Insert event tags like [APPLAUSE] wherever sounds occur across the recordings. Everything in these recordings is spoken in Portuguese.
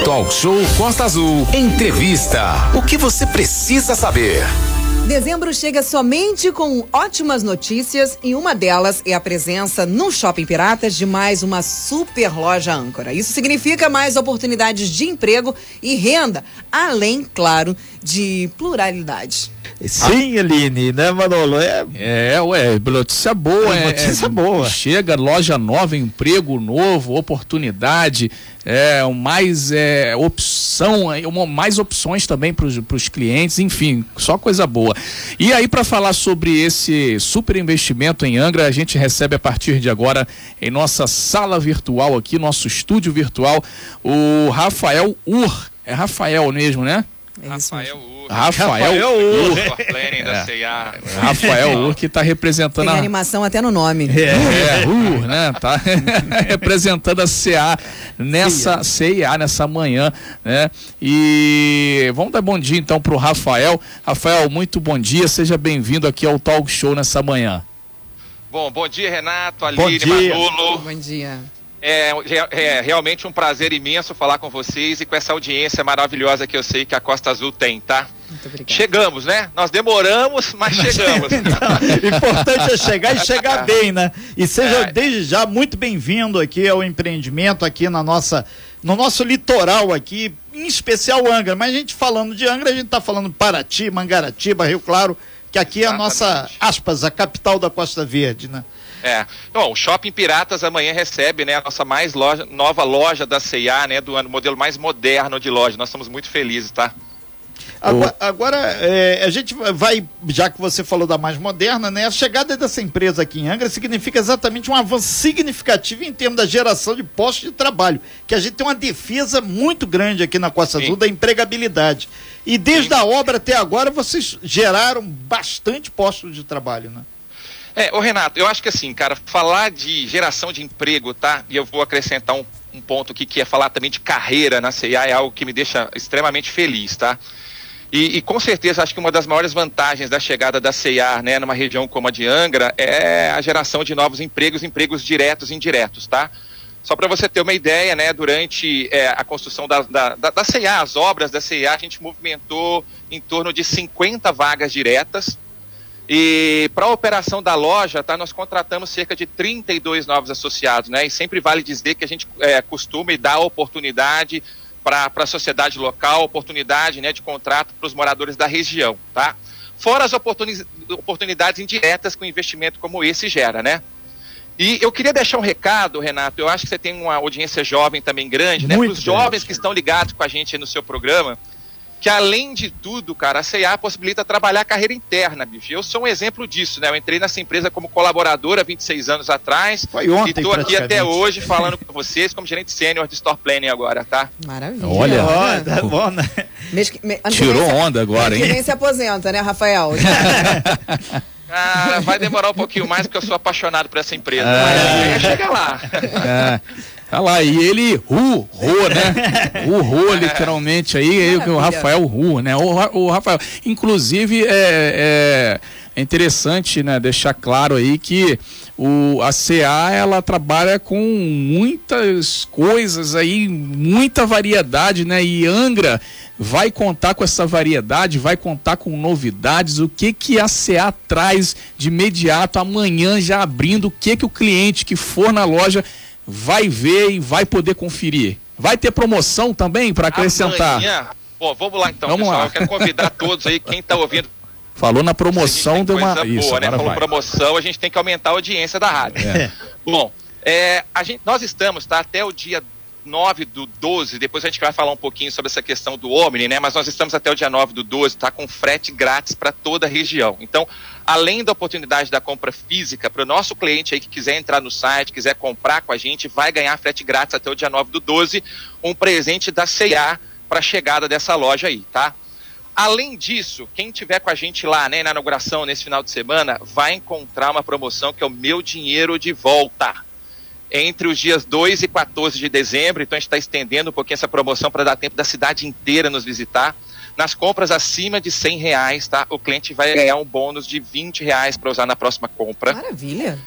Talk Show Costa Azul. Entrevista. O que você precisa saber? Dezembro chega somente com ótimas notícias e uma delas é a presença no Shopping Piratas de mais uma super loja âncora. Isso significa mais oportunidades de emprego e renda, além, claro, de pluralidade. Sim, Aline, né, Manolo? É, é ué, notícia boa. É, notícia é, boa. Chega, loja nova, emprego novo, oportunidade, é, mais é, opção, mais opções também para os clientes, enfim, só coisa boa. E aí, para falar sobre esse super investimento em Angra, a gente recebe a partir de agora em nossa sala virtual aqui, nosso estúdio virtual, o Rafael Ur. É Rafael mesmo, né? É Rafael Ur. Rafael Ur. É. Rafael Ur que está representando Tem a animação até no nome. É, é Ur, né? Tá [LAUGHS] representando a CA nessa CIA nessa manhã, né? E vamos dar bom dia então para o Rafael. Rafael, muito bom dia, seja bem-vindo aqui ao Talk Show nessa manhã. Bom, bom dia Renato, Aline, Manolo. Bom dia. É, é, é, realmente um prazer imenso falar com vocês e com essa audiência maravilhosa que eu sei que a Costa Azul tem, tá? Muito obrigado. Chegamos, né? Nós demoramos, mas chegamos. [LAUGHS] Importante é chegar e chegar bem, né? E seja é. desde já muito bem-vindo aqui ao empreendimento aqui na nossa, no nosso litoral aqui, em especial Angra. Mas a gente falando de Angra, a gente está falando Paraty, Mangaratiba, Rio Claro, que aqui Exatamente. é a nossa, aspas, a capital da Costa Verde, né? É. Bom, o Shopping Piratas amanhã recebe, né, a nossa mais loja, nova loja da CIA, né, do ano, modelo mais moderno de loja. Nós estamos muito felizes, tá? Agora, agora é, a gente vai, já que você falou da mais moderna, né? A chegada dessa empresa aqui em Angra significa exatamente um avanço significativo em termos da geração de postos de trabalho, que a gente tem uma defesa muito grande aqui na Costa Sim. Azul da empregabilidade. E desde Sim. a obra até agora vocês geraram bastante postos de trabalho, né? É, ô Renato, eu acho que assim, cara, falar de geração de emprego, tá? E eu vou acrescentar um, um ponto aqui que é falar também de carreira na CIA, é algo que me deixa extremamente feliz, tá? E, e, com certeza acho que uma das maiores vantagens da chegada da CIA, né, numa região como a de Angra, é a geração de novos empregos, empregos diretos e indiretos, tá? Só para você ter uma ideia, né, durante é, a construção da, da, da, da CIA, as obras da CIA, a gente movimentou em torno de 50 vagas diretas, e para a operação da loja, tá, nós contratamos cerca de 32 novos associados, né? E sempre vale dizer que a gente é, costuma e dá oportunidade para a sociedade local, oportunidade né, de contrato para os moradores da região, tá? Fora as oportunidades indiretas que um investimento como esse gera, né? E eu queria deixar um recado, Renato. Eu acho que você tem uma audiência jovem também grande, né? Para os jovens que estão ligados com a gente no seu programa que além de tudo, cara, a CA possibilita trabalhar a carreira interna, bicho. Eu sou um exemplo disso, né? Eu entrei nessa empresa como colaboradora 26 anos atrás. Foi ontem, E tô aqui até hoje falando com vocês como gerente sênior de Store Planning agora, tá? Maravilha. Olha, Olha tá bom, né? Tirou onda agora, hein? Que nem se aposenta, né, Rafael? [LAUGHS] Ah, vai demorar um pouquinho mais porque eu sou apaixonado por essa empresa. É. Mas chega lá. É. Olha lá, e ele ru, ru, né? [LAUGHS] Ru, literalmente aí, o Rafael ru, né? O, o Rafael, inclusive, é, é, é, interessante, né, deixar claro aí que o, a CA, ela trabalha com muitas coisas aí, muita variedade, né? E Angra vai contar com essa variedade, vai contar com novidades, o que que a CA traz de imediato amanhã já abrindo, o que que o cliente que for na loja vai ver e vai poder conferir. Vai ter promoção também para acrescentar. Amanhã, bom, vamos lá então, vamos pessoal. Lá. Eu quero convidar [LAUGHS] todos aí, quem está ouvindo. Falou na promoção, deu uma. Boa, Isso, né? Falou vai. promoção, a gente tem que aumentar a audiência da rádio. É. [LAUGHS] Bom, é, a gente, nós estamos, tá? Até o dia 9 do 12, depois a gente vai falar um pouquinho sobre essa questão do Omni, né? Mas nós estamos até o dia 9 do 12, tá? Com frete grátis para toda a região. Então, além da oportunidade da compra física, para o nosso cliente aí que quiser entrar no site, quiser comprar com a gente, vai ganhar frete grátis até o dia 9 do 12, um presente da CIA para a chegada dessa loja aí, tá? Além disso, quem tiver com a gente lá, né, na inauguração nesse final de semana, vai encontrar uma promoção que é o Meu Dinheiro de Volta entre os dias 2 e 14 de dezembro, então a gente está estendendo um pouquinho essa promoção para dar tempo da cidade inteira nos visitar. Nas compras acima de 100 reais, tá? O cliente vai ganhar um bônus de 20 reais para usar na próxima compra. Maravilha!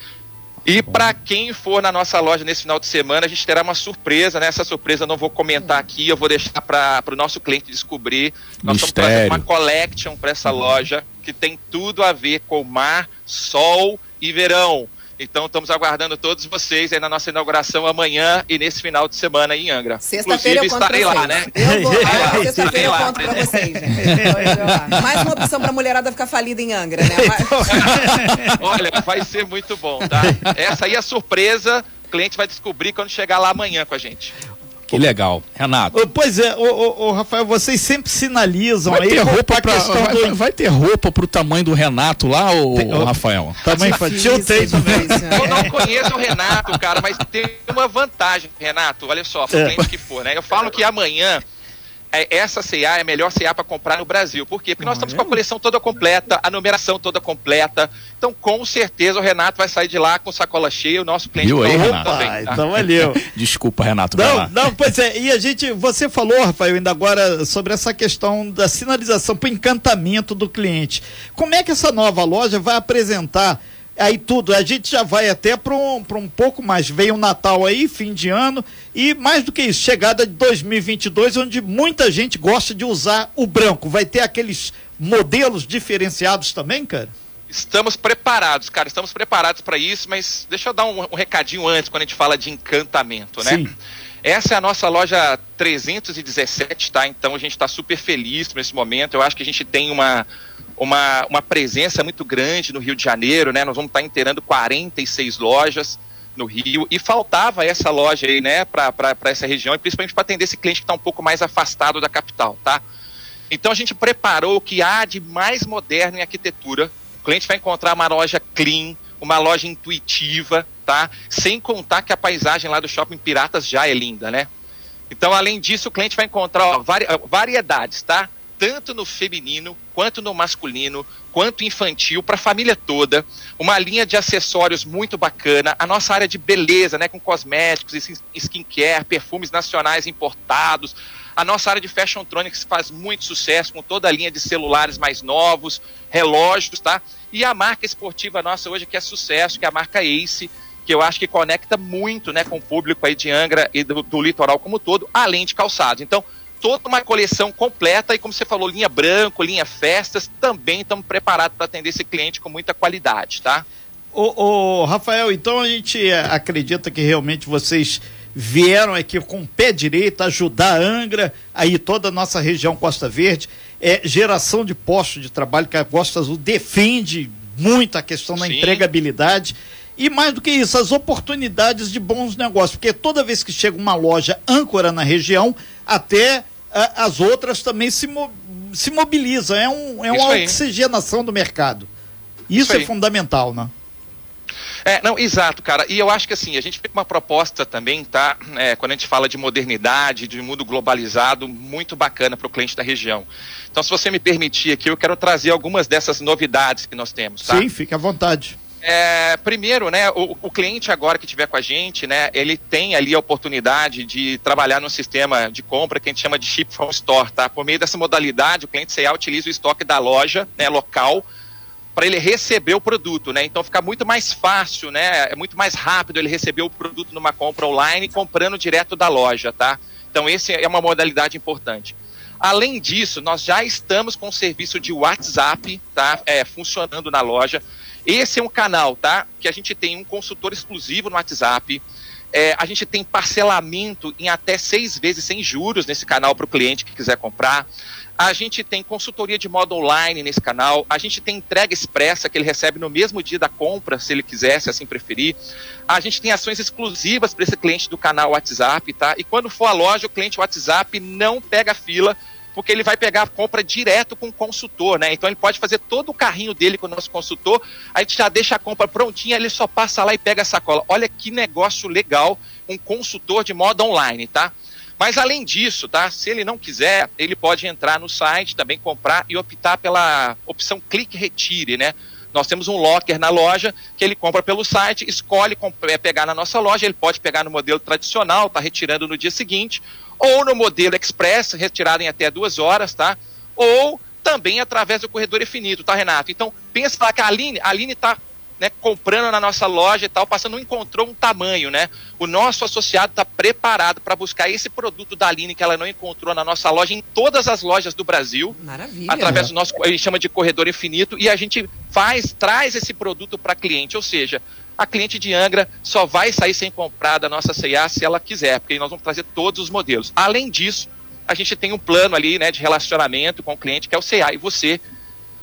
E para quem for na nossa loja nesse final de semana, a gente terá uma surpresa, né? Essa surpresa eu não vou comentar aqui, eu vou deixar para o no nosso cliente descobrir. Nós Mistério. estamos trazendo uma collection para essa loja que tem tudo a ver com mar, sol e verão. Então estamos aguardando todos vocês aí na nossa inauguração amanhã e nesse final de semana em Angra. Sexta-feira eu conto estarei lá, né? Eu vou lá. [LAUGHS] Estarei Sexta-feira eu lá, conto pra né? vocês, gente. Mais uma opção pra mulherada ficar falida em Angra, né? Mas- [LAUGHS] [LAUGHS] Olha, vai ser muito bom, tá? Essa aí é a surpresa. O cliente vai descobrir quando chegar lá amanhã com a gente. Que legal. Renato. Ô, Pois é, ô, ô, Rafael, vocês sempre sinalizam Vai aí ter roupa a pra, questão vai, do vai ter roupa pro tamanho do Renato lá, ô, Tem- Rafael? tamanho infantil, tem Difícil, também. [LAUGHS] Eu não conheço o Renato, cara, mas tem uma vantagem, Renato. Olha só, pro É. que for, né? Eu falo que amanhã essa CA é a melhor CA para comprar no Brasil. Por quê? Porque nós estamos com a coleção toda completa, a numeração toda completa. Então, com certeza, o Renato vai sair de lá com sacola cheia, o nosso cliente Viu aí, então, Renato? também. Tá? então valeu. [LAUGHS] Desculpa, Renato. Não, não, pois é, [LAUGHS] e a gente, você falou, Rafael, ainda agora sobre essa questão da sinalização para encantamento do cliente. Como é que essa nova loja vai apresentar aí tudo? A gente já vai até para um, pra um pouco mais. Veio o Natal aí, fim de ano, e mais do que isso, chegada de 2022, onde muita gente gosta de usar o branco. Vai ter aqueles modelos diferenciados também, cara? Estamos preparados, cara, estamos preparados para isso, mas deixa eu dar um, um recadinho antes quando a gente fala de encantamento, né? Sim. Essa é a nossa loja 317, tá? Então a gente está super feliz nesse momento. Eu acho que a gente tem uma, uma, uma presença muito grande no Rio de Janeiro, né? Nós vamos estar inteirando 46 lojas no Rio e faltava essa loja aí, né, para essa região e principalmente para atender esse cliente que está um pouco mais afastado da capital, tá? Então a gente preparou o que há de mais moderno em arquitetura. O cliente vai encontrar uma loja clean, uma loja intuitiva, tá? Sem contar que a paisagem lá do Shopping Piratas já é linda, né? Então, além disso, o cliente vai encontrar ó, vari- variedades, tá? Tanto no feminino, quanto no masculino, quanto infantil, para a família toda. Uma linha de acessórios muito bacana. A nossa área de beleza, né? Com cosméticos, skin- skincare, perfumes nacionais importados. A nossa área de fashion tronics faz muito sucesso com toda a linha de celulares mais novos, relógios, tá? E a marca esportiva nossa hoje que é sucesso, que é a marca Ace, que eu acho que conecta muito, né, com o público aí de Angra e do, do litoral como todo, além de calçados. Então, toda uma coleção completa e como você falou, linha branco, linha festas, também estamos preparados para atender esse cliente com muita qualidade, tá? Ô, ô, Rafael, então a gente eh, acredita que realmente vocês vieram aqui com o pé direito ajudar a Angra, aí toda a nossa região Costa Verde, é geração de postos de trabalho que a Costa Azul defende muito a questão da Sim. empregabilidade e mais do que isso, as oportunidades de bons negócios, porque toda vez que chega uma loja âncora na região, até as outras também se, mo- se mobilizam, é, um, é uma aí. oxigenação do mercado. Isso, Isso é aí. fundamental, né? É, não, exato, cara. E eu acho que assim, a gente tem uma proposta também, tá? É, quando a gente fala de modernidade, de mundo globalizado, muito bacana para o cliente da região. Então, se você me permitir aqui, eu quero trazer algumas dessas novidades que nós temos, tá? Sim, fique à vontade. É, primeiro, né, o, o cliente agora que estiver com a gente, né, ele tem ali a oportunidade de trabalhar num sistema de compra que a gente chama de Ship from Store, tá? Por meio dessa modalidade, o cliente CA utiliza o estoque da loja, né, local, para ele receber o produto, né? Então fica muito mais fácil, né? É muito mais rápido ele receber o produto numa compra online comprando direto da loja, tá? Então esse é uma modalidade importante. Além disso, nós já estamos com o serviço de WhatsApp, tá? É, funcionando na loja. Esse é um canal, tá? Que a gente tem um consultor exclusivo no WhatsApp. É, a gente tem parcelamento em até seis vezes sem juros nesse canal para o cliente que quiser comprar. A gente tem consultoria de modo online nesse canal. A gente tem entrega expressa que ele recebe no mesmo dia da compra, se ele quiser, se assim preferir. A gente tem ações exclusivas para esse cliente do canal WhatsApp, tá? E quando for à loja, o cliente WhatsApp não pega fila, porque ele vai pegar a compra direto com o consultor, né? Então ele pode fazer todo o carrinho dele com o nosso consultor, a gente já deixa a compra prontinha, ele só passa lá e pega a sacola. Olha que negócio legal, um consultor de modo online, tá? Mas além disso, tá? Se ele não quiser, ele pode entrar no site, também comprar e optar pela opção clique retire, né? Nós temos um locker na loja que ele compra pelo site, escolhe é, pegar na nossa loja, ele pode pegar no modelo tradicional, tá retirando no dia seguinte, ou no modelo express, retirado em até duas horas, tá? Ou também através do corredor infinito, tá, Renato? Então, pensa lá que a Aline, a Aline tá né, comprando na nossa loja e tal, passando, não encontrou um tamanho, né? O nosso associado está preparado para buscar esse produto da Aline que ela não encontrou na nossa loja, em todas as lojas do Brasil. Maravilha. Através do nosso, a gente chama de corredor infinito, e a gente faz, traz esse produto para cliente, ou seja, a cliente de Angra só vai sair sem comprar da nossa CA se ela quiser, porque nós vamos trazer todos os modelos. Além disso, a gente tem um plano ali, né, de relacionamento com o cliente, que é o CA e você,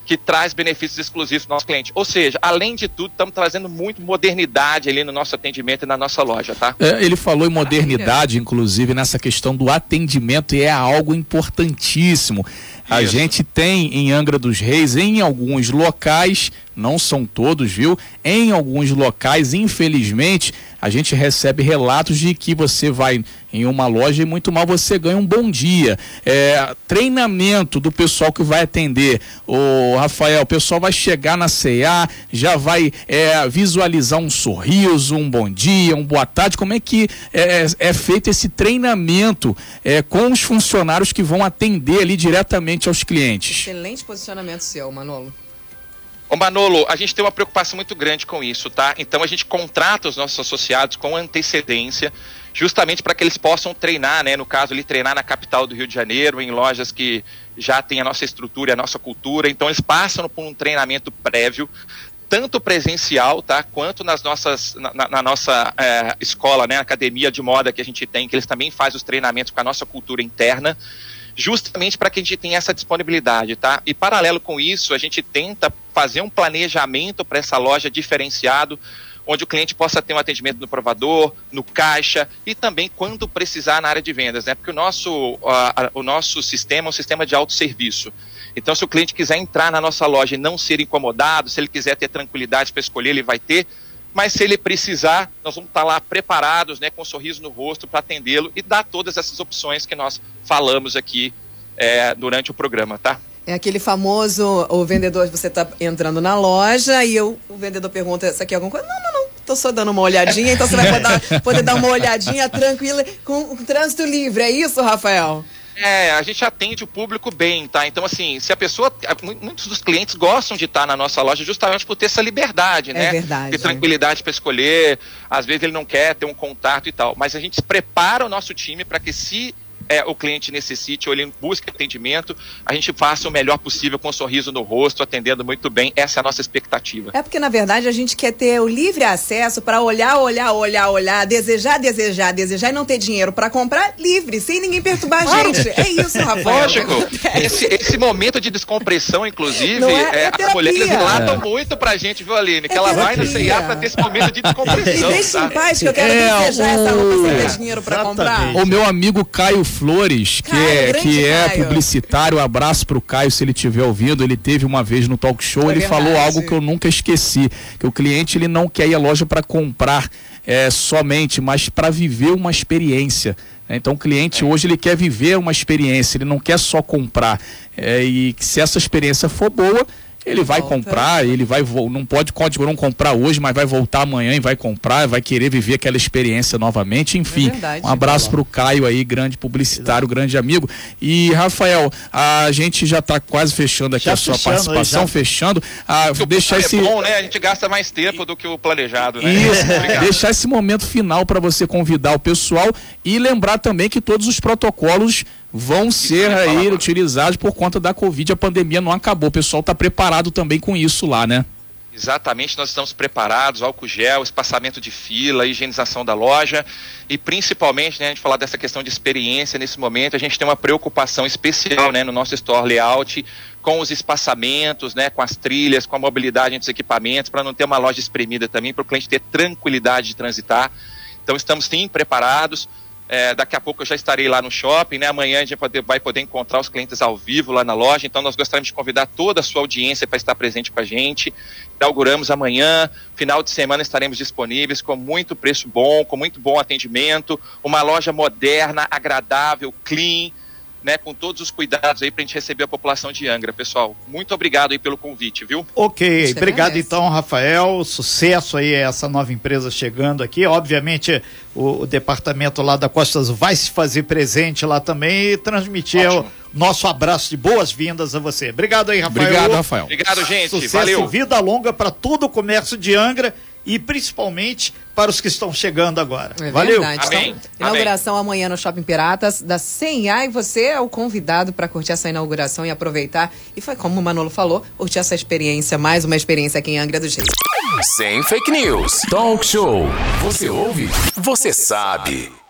que traz benefícios exclusivos para o nosso cliente. Ou seja, além de tudo, estamos trazendo muito modernidade ali no nosso atendimento e na nossa loja, tá? É, ele falou em modernidade, inclusive, nessa questão do atendimento, e é algo importantíssimo. A Isso. gente tem em Angra dos Reis, em alguns locais, não são todos, viu? Em alguns locais, infelizmente, a gente recebe relatos de que você vai em uma loja e muito mal você ganha um bom dia. É, treinamento do pessoal que vai atender. O Rafael, o pessoal vai chegar na CA, já vai é, visualizar um sorriso, um bom dia, um boa tarde. Como é que é, é feito esse treinamento é, com os funcionários que vão atender ali diretamente aos clientes? Excelente posicionamento seu, Manolo. Ô Manolo, a gente tem uma preocupação muito grande com isso, tá? Então a gente contrata os nossos associados com antecedência, justamente para que eles possam treinar, né? No caso ali, treinar na capital do Rio de Janeiro, em lojas que já têm a nossa estrutura e a nossa cultura. Então eles passam por um treinamento prévio, tanto presencial, tá? Quanto nas nossas, na, na- nossa eh, escola, né? Academia de moda que a gente tem, que eles também fazem os treinamentos com a nossa cultura interna justamente para que a gente tenha essa disponibilidade, tá? E paralelo com isso, a gente tenta fazer um planejamento para essa loja diferenciado, onde o cliente possa ter um atendimento no provador, no caixa e também quando precisar na área de vendas, né? Porque o nosso, o nosso sistema é um sistema de autosserviço. Então, se o cliente quiser entrar na nossa loja e não ser incomodado, se ele quiser ter tranquilidade para escolher, ele vai ter. Mas se ele precisar, nós vamos estar lá preparados, né, com um sorriso no rosto para atendê-lo e dar todas essas opções que nós falamos aqui é, durante o programa, tá? É aquele famoso, o vendedor, você tá entrando na loja e eu, o vendedor pergunta, isso aqui é alguma coisa? Não, não, não, tô só dando uma olhadinha, então você vai poder, poder dar uma olhadinha tranquila, com o trânsito livre, é isso, Rafael? É, a gente atende o público bem, tá? Então, assim, se a pessoa. mu- Muitos dos clientes gostam de estar na nossa loja justamente por ter essa liberdade, É né? verdade. Ter tranquilidade para escolher. Às vezes ele não quer ter um contato e tal. Mas a gente prepara o nosso time para que, se é, o cliente necessite ou ele busque atendimento, a gente faça o melhor possível com um sorriso no rosto, atendendo muito bem. Essa é a nossa expectativa. É porque, na verdade, a gente quer ter o livre acesso para olhar, olhar, olhar, olhar, desejar, desejar, desejar e não ter dinheiro para comprar livre, sem ninguém perturbar a gente. É isso, [LAUGHS] Rafael. Lógico. Esse, esse momento de descompressão, inclusive, é? é, É as mulheres relatam muito pra gente, viu, Aline? Que É ela vai no. CIA pra ter esse momento de Me descompressão. deixa em paz, que eu quero É, desejar essa roupa sem ter o- dinheiro para Exatamente. comprar. O meu amigo Caio Flores, que Caio, é, que é Caio. publicitário, abraço pro Caio se ele estiver ouvindo. Ele teve uma vez no talk show, É ele verdade. falou algo que eu nunca esqueci, que o cliente ele não quer ir à loja para comprar é, somente, mas para viver uma experiência. né? Então o cliente hoje ele quer viver uma experiência, ele não quer só comprar. É, e se essa experiência for boa, ele vai Volta. comprar, ele vai não pode código não comprar hoje, mas vai voltar amanhã e vai comprar, vai querer viver aquela experiência novamente, enfim. É verdade. um abraço pro Caio aí, grande publicitário, grande amigo. E Rafael, a gente já está quase fechando aqui Já a sua fechando, participação, já. fechando. Ah, o deixar é esse bom, né? A gente gasta mais tempo do que o planejado, né? isso, [LAUGHS] Obrigado. deixar esse momento final para você convidar o pessoal e lembrar também que todos os protocolos vão ser falar aí agora. utilizados por conta da Covid, a pandemia não acabou. O pessoal está preparado também com isso lá, né? Exatamente, nós estamos preparados, álcool gel, espaçamento de fila, higienização da loja e principalmente, né, a gente falar dessa questão de experiência nesse momento, a gente tem uma preocupação especial, né, no nosso store layout com os espaçamentos, né, com as trilhas, com a mobilidade entre os equipamentos, para não ter uma loja espremida também, para o cliente ter tranquilidade de transitar. Então estamos sim preparados. É, daqui a pouco eu já estarei lá no shopping, né? Amanhã a gente vai poder, vai poder encontrar os clientes ao vivo lá na loja. Então nós gostaríamos de convidar toda a sua audiência para estar presente com a gente. Inauguramos amanhã, final de semana estaremos disponíveis com muito preço bom, com muito bom atendimento, uma loja moderna, agradável, clean, né? Com todos os cuidados aí para a gente receber a população de Angra, pessoal. Muito obrigado aí pelo convite, viu? Ok, Você obrigado então, Rafael. Sucesso aí essa nova empresa chegando aqui. Obviamente, o, o departamento lá da Costa Azul vai se fazer presente lá também e transmitir Ótimo. nosso abraço de boas-vindas a você. Obrigado aí, Rafael. Obrigado, Rafael. Obrigado, gente. Sucesso Valeu. e vida longa para todo o comércio de Angra e principalmente para os que estão chegando agora. É Valeu. verdade. Amém. Então, inauguração amanhã no Shopping Piratas da CIA e você é o convidado para curtir essa inauguração e aproveitar. E foi como o Manolo falou, curtir essa experiência, mais uma experiência aqui em Angra dos Reis. Sem fake news. Talk show. Você ouve? Você sabe.